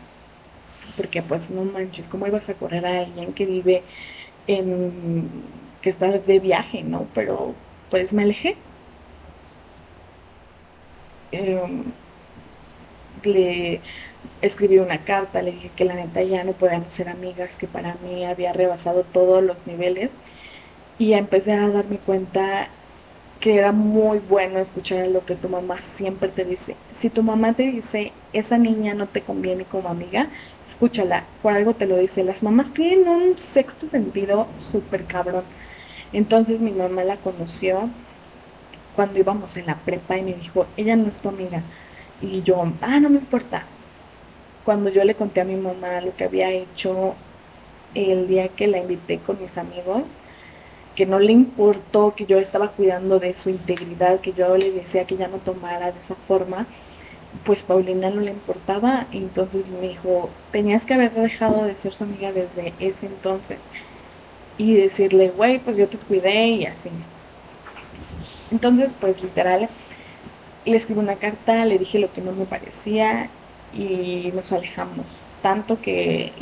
porque pues no manches, ¿cómo ibas a correr a alguien que vive en, que está de viaje, ¿no? Pero pues me alejé. Em, le escribí una carta, le dije que la neta ya no podíamos ser amigas, que para mí había rebasado todos los niveles y empecé a darme cuenta que era muy bueno escuchar lo que tu mamá siempre te dice. Si tu mamá te dice, esa niña no te conviene como amiga, escúchala, por algo te lo dice. Las mamás tienen un sexto sentido súper cabrón. Entonces mi mamá la conoció cuando íbamos en la prepa y me dijo, ella no es tu amiga. Y yo, ah, no me importa, cuando yo le conté a mi mamá lo que había hecho el día que la invité con mis amigos, que no le importó que yo estaba cuidando de su integridad, que yo le decía que ya no tomara de esa forma, pues Paulina no le importaba, entonces me dijo, tenías que haber dejado de ser su amiga desde ese entonces y decirle, güey, pues yo te cuidé y así. Entonces, pues literal, le escribí una carta, le dije lo que no me parecía y nos alejamos. Tanto que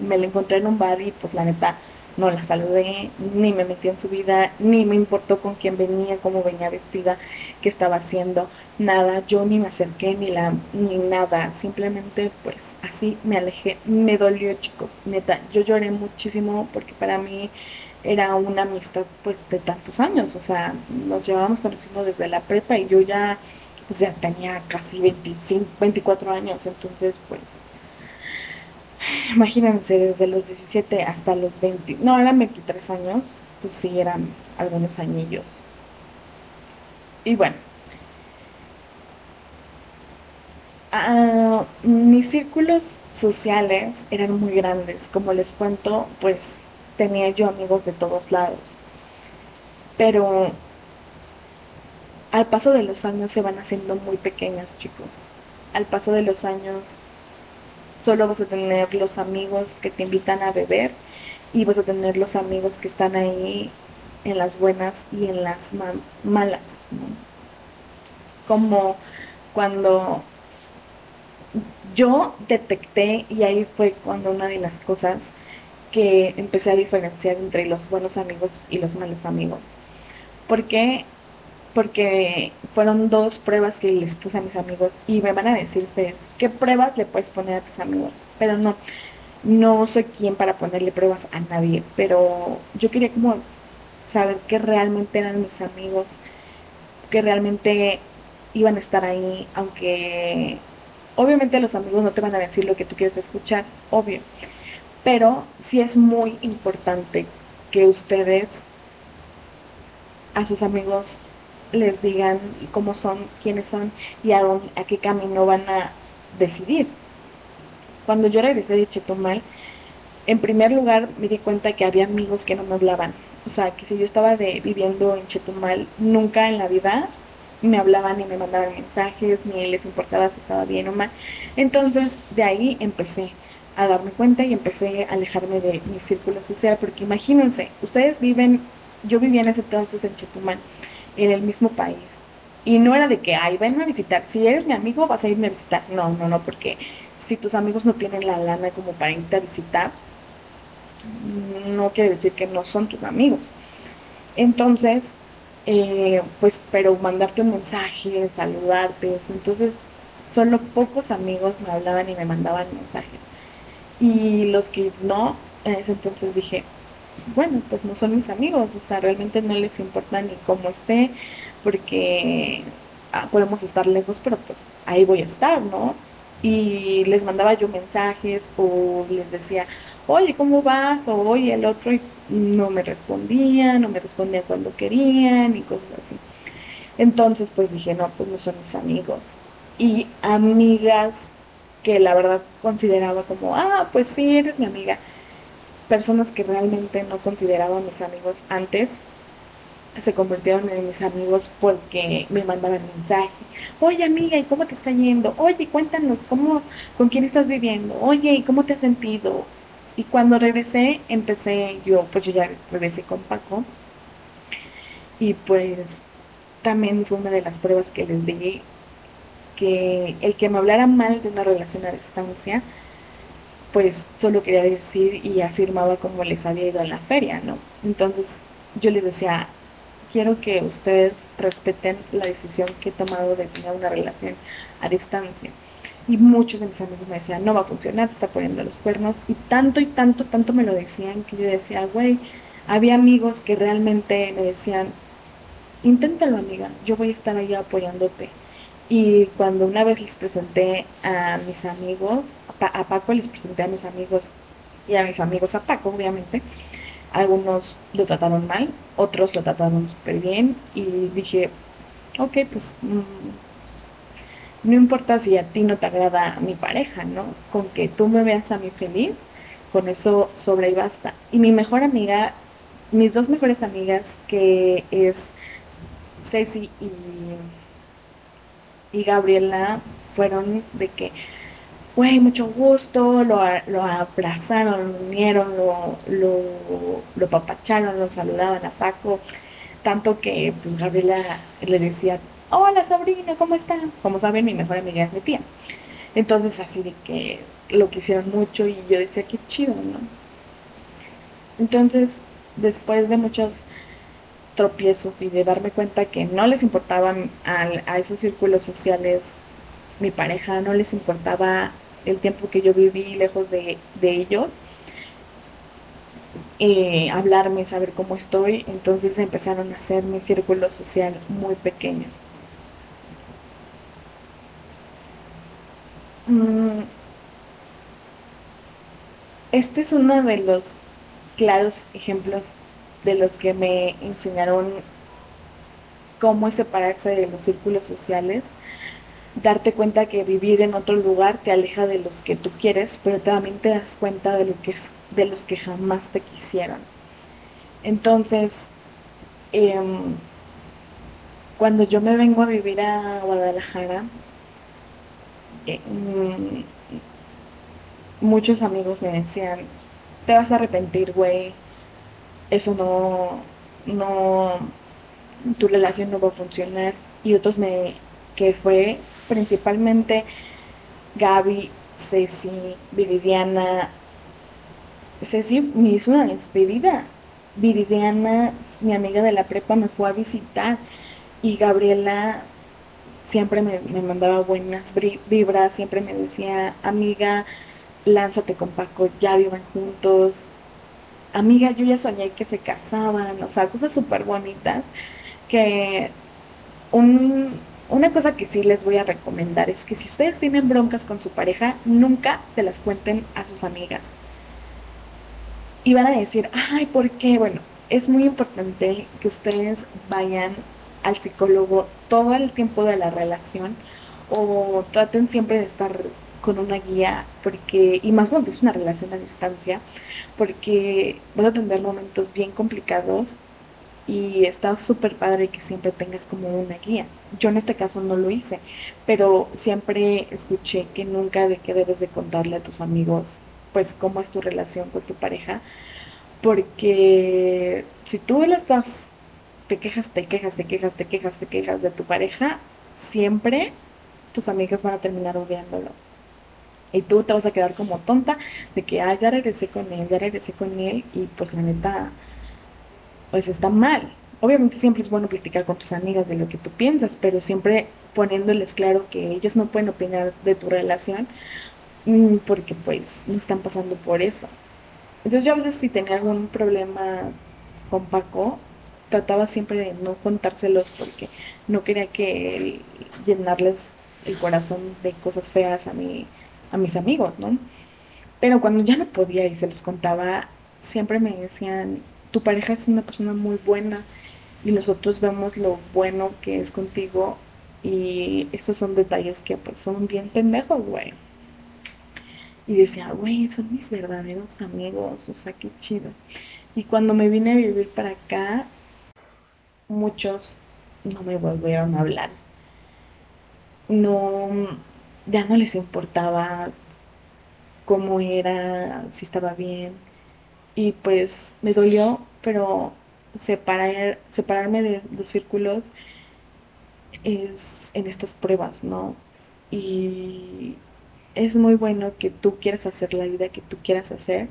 me la encontré en un bar y pues la neta no la saludé, ni me metí en su vida, ni me importó con quién venía, cómo venía vestida, qué estaba haciendo, nada, yo ni me acerqué ni la ni nada, simplemente pues así me alejé, me dolió chicos, neta, yo lloré muchísimo porque para mí era una amistad pues de tantos años, o sea, nos llevábamos conociendo desde la prepa y yo ya pues ya tenía casi 25, 24 años, entonces pues imagínense desde los 17 hasta los 20, no, eran 23 años, pues sí eran algunos añillos. Y bueno, ah, mis círculos sociales eran muy grandes, como les cuento, pues tenía yo amigos de todos lados. Pero al paso de los años se van haciendo muy pequeñas, chicos. Al paso de los años solo vas a tener los amigos que te invitan a beber y vas a tener los amigos que están ahí en las buenas y en las malas. Como cuando yo detecté, y ahí fue cuando una de las cosas que empecé a diferenciar entre los buenos amigos y los malos amigos. Porque porque fueron dos pruebas que les puse a mis amigos y me van a decir ustedes, ¿qué pruebas le puedes poner a tus amigos? Pero no, no soy quien para ponerle pruebas a nadie, pero yo quería como saber que realmente eran mis amigos, que realmente iban a estar ahí, aunque obviamente los amigos no te van a decir lo que tú quieres escuchar, obvio, pero sí es muy importante que ustedes a sus amigos les digan cómo son, quiénes son y a, dónde, a qué camino van a decidir. Cuando yo regresé de Chetumal, en primer lugar me di cuenta que había amigos que no me hablaban. O sea, que si yo estaba de, viviendo en Chetumal, nunca en la vida me hablaban ni me mandaban mensajes, ni les importaba si estaba bien o mal. Entonces, de ahí empecé a darme cuenta y empecé a alejarme de mi círculo social, porque imagínense, ustedes viven, yo vivía en ese entonces en Chetumal, en el mismo país, y no era de que, ay, venme a visitar, si eres mi amigo vas a irme a visitar, no, no, no, porque si tus amigos no tienen la lana como para irte a visitar, no quiere decir que no son tus amigos. Entonces, eh, pues, pero mandarte un mensaje, saludarte, entonces, solo pocos amigos me hablaban y me mandaban mensajes. Y los que no, en ese entonces dije, bueno, pues no son mis amigos, o sea, realmente no les importa ni cómo esté, porque ah, podemos estar lejos, pero pues ahí voy a estar, ¿no? y les mandaba yo mensajes o les decía, oye, ¿cómo vas? O oye, el otro y no me respondían, no me respondían cuando querían y cosas así. Entonces, pues dije, no, pues no son mis amigos. Y amigas que la verdad consideraba como, ah, pues sí, eres mi amiga. Personas que realmente no consideraba mis amigos antes, se convirtieron en mis amigos porque me mandaban mensajes. Oye amiga, ¿y cómo te está yendo? Oye, cuéntanos cómo, con quién estás viviendo. Oye, ¿y cómo te has sentido? Y cuando regresé, empecé yo, pues yo ya regresé con Paco. Y pues también fue una de las pruebas que les di que el que me hablara mal de una relación a distancia, pues solo quería decir y afirmaba cómo les había ido en la feria, ¿no? Entonces yo les decía, quiero que ustedes respeten la decisión que he tomado de tener una relación a distancia. Y muchos de mis amigos me decían, no va a funcionar, te está poniendo los cuernos. Y tanto y tanto, tanto me lo decían que yo decía, güey, había amigos que realmente me decían, inténtalo amiga, yo voy a estar ahí apoyándote. Y cuando una vez les presenté a mis amigos, a Paco les presenté a mis amigos y a mis amigos a Paco, obviamente, algunos lo trataron mal, otros lo trataron súper bien y dije, ok, pues mm, no importa si a ti no te agrada mi pareja, ¿no? Con que tú me veas a mí feliz, con eso sobre y basta. Y mi mejor amiga, mis dos mejores amigas, que es Ceci y, y Gabriela, fueron de que güey, mucho gusto, lo, lo abrazaron, lo unieron, lo, lo, lo papacharon, lo saludaban a Paco, tanto que pues Gabriela le decía, hola sobrina, ¿cómo están? Como saben, mi mejor amiga es mi tía. Entonces así de que lo quisieron mucho y yo decía, qué chido, ¿no? Entonces, después de muchos tropiezos y de darme cuenta que no les importaban a, a esos círculos sociales mi pareja, no les importaba el tiempo que yo viví lejos de, ellos, eh, hablarme, saber cómo estoy, entonces empezaron a hacer mi círculo social muy pequeño. Mm, este es uno de los claros ejemplos de los que me enseñaron cómo separarse de los círculos sociales darte cuenta que vivir en otro lugar te aleja de los que tú quieres, pero también te das cuenta de, lo que de los que jamás te quisieron. Entonces, em, cuando yo me vengo a vivir a Guadalajara, eh, mm, muchos amigos me decían, te vas a arrepentir, güey, eso no, no, tu relación no va a funcionar. Y otros me, que fue principalmente Gaby, Ceci, Viridiana. Ceci me hizo una despedida. Viridiana, mi amiga de la prepa, me fue a visitar. Y Gabriela siempre me, me mandaba buenas vibras, siempre me decía, amiga, lánzate con Paco, ya vivan juntos. Amiga, yo ya soñé que se casaban, o sea, cosas súper bonitas que un, una cosa que sí les voy a recomendar es que si ustedes tienen broncas con su pareja, nunca se las cuenten a sus amigas. Y van a decir, ay, ¿por qué? Bueno, es muy importante que ustedes vayan al psicólogo todo el tiempo de la relación o traten siempre de estar con una guía porque y más cuando es una relación a distancia porque vas a tener momentos bien complicados y está súper padre que siempre tengas como una guía. Yo en este caso no lo hice, pero siempre escuché que nunca de que debes de contarle a tus amigos pues cómo es tu relación con tu pareja, porque si tú le estás te quejas, te quejas, te quejas, te quejas, te quejas de tu pareja, siempre tus amigas van a terminar odiándolo. Y tú te vas a quedar como tonta de que, ah, ya regresé con él, ya regresé con él, y pues la neta, pues está mal. Obviamente siempre es bueno platicar con tus amigas de lo que tú piensas, pero siempre poniéndoles claro que ellos no pueden opinar de tu relación mm, porque pues no están pasando por eso. Entonces yo a veces si tenía algún problema con Paco, trataba siempre de no contárselos porque no quería que llenarles el corazón de cosas feas a mi, a mis amigos, ¿no? Pero cuando ya no podía y se los contaba, siempre me decían, tu pareja es una persona muy buena y nosotros vemos lo bueno que es contigo y estos son detalles que pues son bien pendejos, güey. Y decía, güey, son mis verdaderos amigos, o sea, qué chido. Y cuando me vine a vivir para acá, muchos no me volvieron a hablar. No, ya no les importaba cómo era, si estaba bien. Y pues me dolió, pero separar, separarme de los círculos es en estas pruebas, ¿no? Y es muy bueno que tú quieras hacer la vida que tú quieras hacer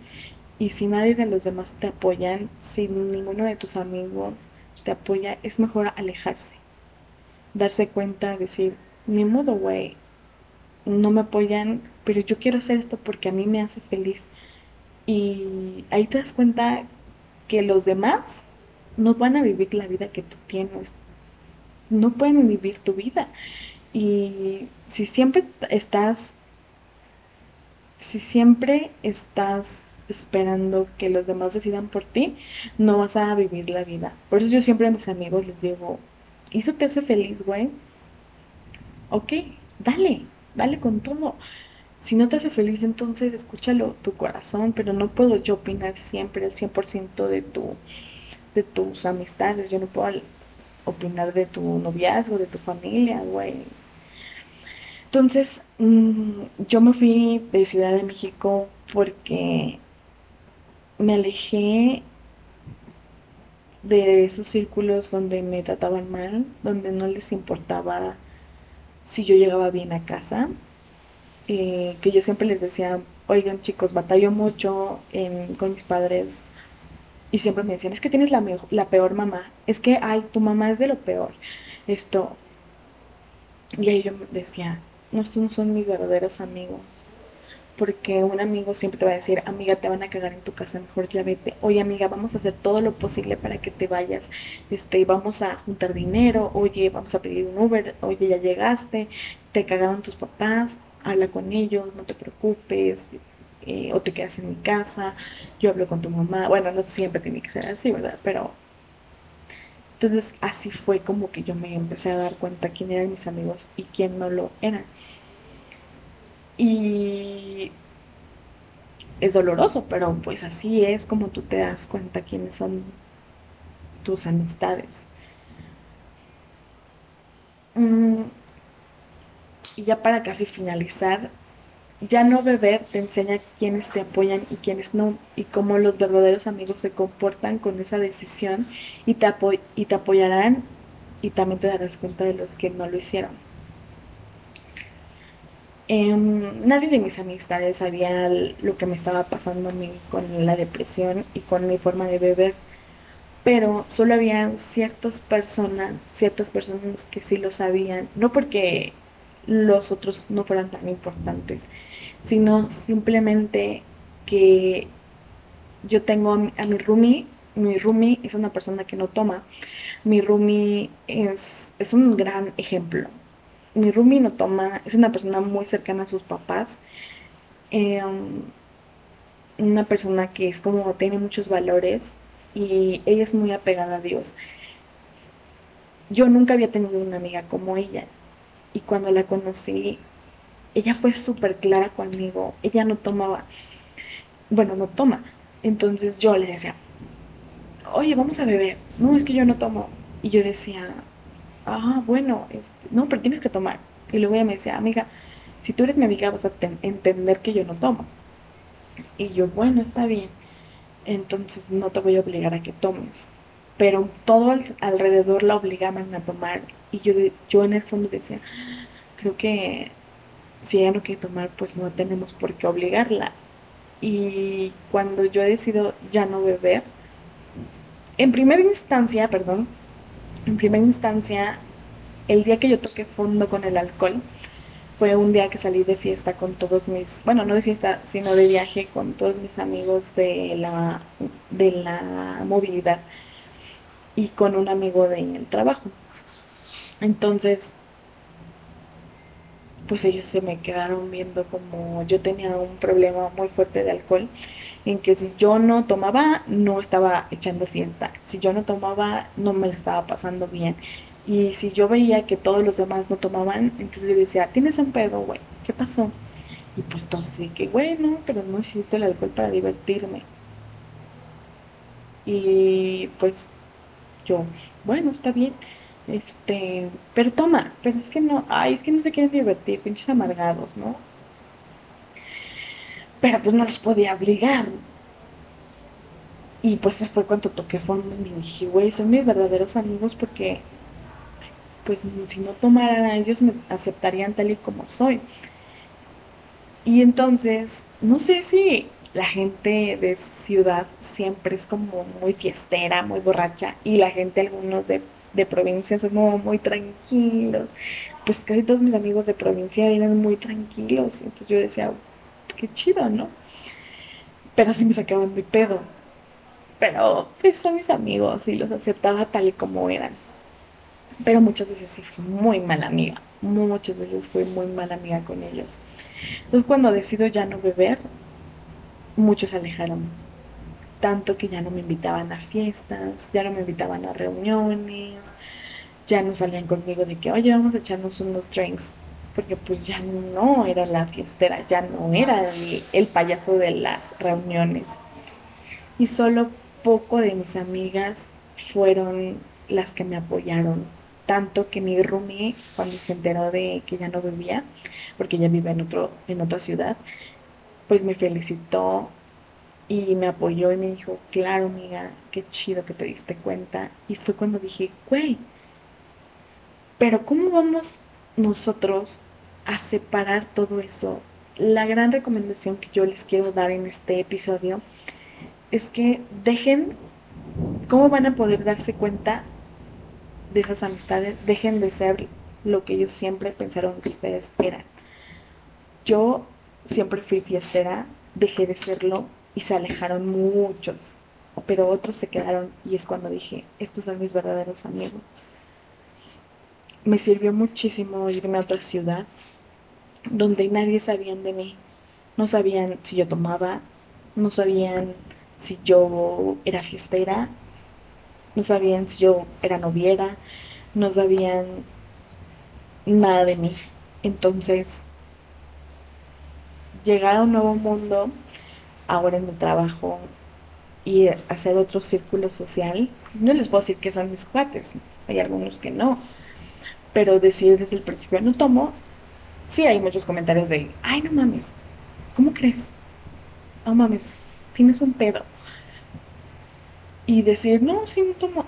y si nadie de los demás te apoyan, si ninguno de tus amigos te apoya, es mejor alejarse. Darse cuenta, decir, ni modo, güey, no me apoyan, pero yo quiero hacer esto porque a mí me hace feliz. Y ahí te das cuenta que los demás no van a vivir la vida que tú tienes. No pueden vivir tu vida. Y si siempre estás, si siempre estás esperando que los demás decidan por ti, no vas a vivir la vida. Por eso yo siempre a mis amigos les digo, ¿y eso te hace feliz, güey? Ok, dale, dale con todo. Si no te hace feliz, entonces escúchalo tu corazón, pero no puedo yo opinar siempre el 100% de, tu, de tus amistades. Yo no puedo opinar de tu noviazgo, de tu familia, güey. Entonces, mm, yo me fui de Ciudad de México porque me alejé de esos círculos donde me trataban mal, donde no les importaba si yo llegaba bien a casa, eh, que yo siempre les decía, oigan chicos, batallo mucho con mis padres y siempre me decían, es que tienes la, la peor mamá, es que, ay, tu mamá es de lo peor, esto. Y ahí yo decía, no, estos no son mis verdaderos amigos, porque un amigo siempre te va a decir, amiga, te van a cagar en tu casa, mejor ya vete. Oye, amiga, vamos a hacer todo lo posible para que te vayas. Este, vamos a juntar dinero. Oye, vamos a pedir un Uber. Oye, ya llegaste. Te cagaron tus papás. Habla con ellos, no te preocupes. Eh, o te quedas en mi casa. Yo hablo con tu mamá. Bueno, no siempre tiene que ser así, ¿verdad? Pero entonces así fue como que yo me empecé a dar cuenta quién eran mis amigos y quién no lo eran. Y es doloroso, pero pues así es como tú te das cuenta quiénes son tus amistades. Mm, y ya para casi finalizar, ya no beber te enseña quiénes te apoyan y quiénes no, y cómo los verdaderos amigos se comportan con esa decisión y te, y te apoyarán y también te darás cuenta de los que no lo hicieron. Em, nadie de mis amistades sabía lo que me estaba pasando a mí con la depresión y con mi forma de beber, pero solo había ciertas personas, ciertas personas que sí lo sabían, no porque los otros no fueran tan importantes, sino simplemente que yo tengo a mi, mi roomie, mi roomie es una persona que no toma, mi roomie es un gran ejemplo. Mi roomie no toma, es una persona muy cercana a sus papás, em, una persona que es como tiene muchos valores y ella es muy apegada a Dios. Yo nunca había tenido una amiga como ella y cuando la conocí, ella fue súper clara conmigo, ella no tomaba, bueno, no toma. Entonces yo le decía, oye, vamos a beber. No, es que yo no tomo. Y yo decía, ah, bueno, este, no, pero tienes que tomar. Y luego ella me decía, amiga, si tú eres mi amiga vas a entender que yo no tomo. Y yo, bueno, está bien. Entonces no te voy a obligar a que tomes. Pero todo alrededor la obligaban a tomar. Y yo, yo en el fondo decía, creo que si ella no quiere tomar, pues no tenemos por qué obligarla. Y cuando yo decido ya no beber, en primera instancia, perdón, en primera instancia, el día que yo toqué fondo con el alcohol, fue un día que salí de fiesta con todos mis, bueno, no de fiesta, sino de viaje con todos mis amigos de la, de la movilidad y con un amigo del trabajo. Entonces, pues ellos se me quedaron viendo como yo tenía un problema muy fuerte de alcohol, en que si yo no tomaba, no estaba echando fiesta, si yo no tomaba, no me estaba pasando bien. Y si yo veía que todos los demás no tomaban, entonces yo decía, tienes un pedo, güey, ¿qué pasó? Y pues todo así que, bueno, pero no necesito el alcohol para divertirme. Y pues yo, bueno, está bien. Este, pero toma, pero es que no, ay, es que no se quieren divertir, pinches amargados, ¿no? Pero pues no los podía obligar. Y pues fue cuando toqué fondo y me dije, güey, son mis verdaderos amigos porque pues si no tomaran a ellos me aceptarían tal y como soy. Y entonces, no sé si la gente de ciudad siempre es como muy fiestera, muy borracha, y la gente, algunos de, de provincia, son como muy tranquilos. Pues casi todos mis amigos de provincia eran muy tranquilos. Entonces yo decía, qué chido, ¿no? Pero sí me sacaban de pedo. Pero pues son mis amigos y los aceptaba tal y como eran pero muchas veces sí fui muy mala amiga, muchas veces fui muy mala amiga con ellos. Entonces cuando decido ya no beber, muchos se alejaron, tanto que ya no me invitaban a fiestas, ya no me invitaban a reuniones, ya no salían conmigo de que, oye, vamos a echarnos unos drinks, porque pues ya no era la fiestera, ya no era el, payaso de las reuniones. Y solo poco de mis amigas fueron las que me apoyaron tanto que mi roomie, cuando se enteró de que ya no bebía, porque ella vive en, otro, en otra ciudad, pues me felicitó y me apoyó y me dijo, claro, amiga, qué chido que te diste cuenta. Y fue cuando dije, güey, pero ¿cómo vamos nosotros a separar todo eso? La gran recomendación que yo les quiero dar en este episodio es que dejen, ¿cómo van a poder darse cuenta de esas amistades dejen de ser lo que ellos siempre pensaron que ustedes eran. Yo siempre fui fiestera, dejé de serlo y se alejaron muchos, pero otros se quedaron y es cuando dije, estos son mis verdaderos amigos. Me sirvió muchísimo irme a otra ciudad donde nadie sabía de mí. No sabían si yo tomaba, no sabían si yo era fiestera, no sabían si yo era noviera, no sabían nada de mí. Entonces, llegar a un nuevo mundo, ahora en mi trabajo, y hacer otro círculo social, no les puedo decir que son mis cuates, hay algunos que no, pero decir desde el principio no tomo, sí hay muchos comentarios de, ay no mames, ¿cómo crees? No mames, tienes un pedo y decir, no, sí, no tomo.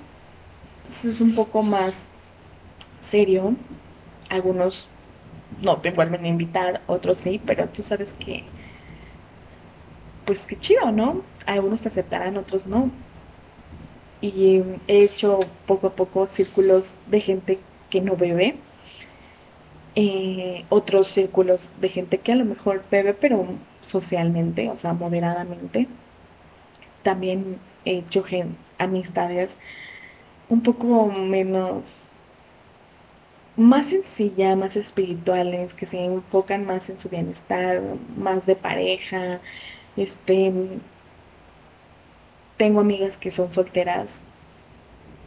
Es un poco más serio. Algunos no te vuelven a invitar, otros sí, pero tú sabes que, pues qué chido, ¿no? Algunos te aceptarán, otros no. y he hecho poco a poco círculos de gente que no bebe, eh, otros círculos de gente que a lo mejor bebe, pero socialmente, o sea, moderadamente. También he hecho amistades un poco menos, más sencillas, más espirituales, que se enfocan más en su bienestar, más de pareja. Este, tengo amigas que son solteras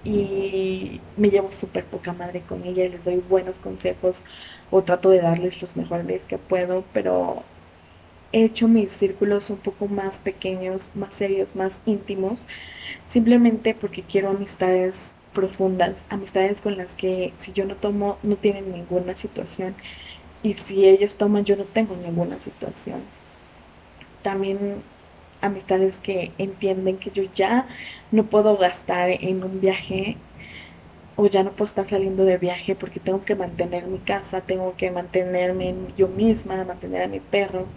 y me llevo súper poca madre con ella y les doy buenos consejos o trato de darles los mejores que puedo, pero he hecho mis círculos un poco más pequeños, más serios, más íntimos, simplemente porque quiero amistades profundas, amistades con las que si yo no tomo no tienen ninguna situación y si ellos toman yo no tengo ninguna situación. También amistades que entienden que yo ya no puedo gastar en un viaje o ya no puedo estar saliendo de viaje porque tengo que mantener mi casa, tengo que mantenerme yo misma, mantener a mi perro.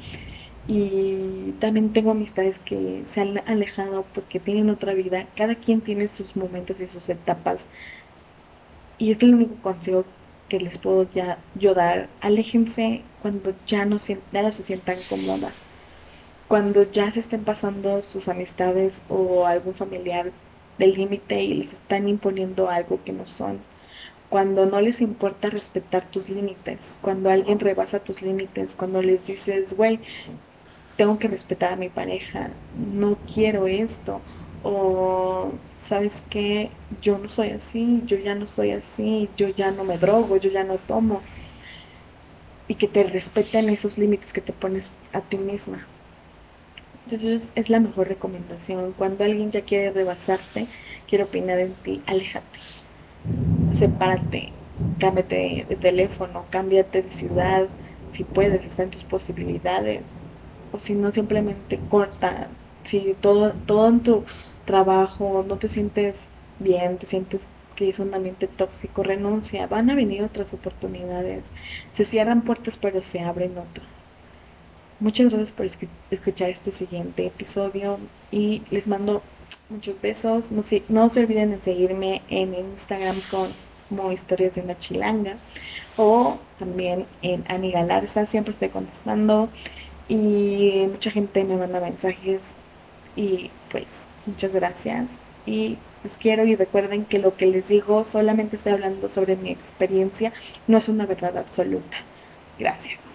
Y también tengo amistades que se han alejado porque tienen otra vida. Cada quien tiene sus momentos y sus etapas. Y es el único consejo que les puedo ya yo dar. Aléjense cuando ya no, ya no se sientan cómodas. Cuando ya se estén pasando sus amistades o algún familiar del límite y les están imponiendo algo que no son. Cuando no les importa respetar tus límites, cuando alguien rebasa tus límites, cuando les dices, güey, tengo que respetar a mi pareja, no quiero esto, o sabes que yo no soy así, yo ya no soy así, yo ya no me drogo, yo ya no tomo, y que te respeten esos límites que te pones a ti misma. Entonces es la mejor recomendación. Cuando alguien ya quiere rebasarte, quiere opinar en ti, aléjate. Sepárate, cámbiate de teléfono, cámbiate de ciudad, si puedes, está en tus posibilidades. O si no, simplemente corta. Si todo, todo en tu trabajo no te sientes bien, te sientes que es un ambiente tóxico, renuncia. Van a venir otras oportunidades. Se cierran puertas, pero se abren otras. Muchas gracias por escuchar este siguiente episodio y les mando muchos besos. No se, no se olviden de seguirme en Instagram como Historias de una Chilanga o también en Ani Galarza. Siempre estoy contestando y mucha gente me manda mensajes y pues muchas gracias y los quiero y recuerden que lo que les digo solamente estoy hablando sobre mi experiencia, no es una verdad absoluta. Gracias.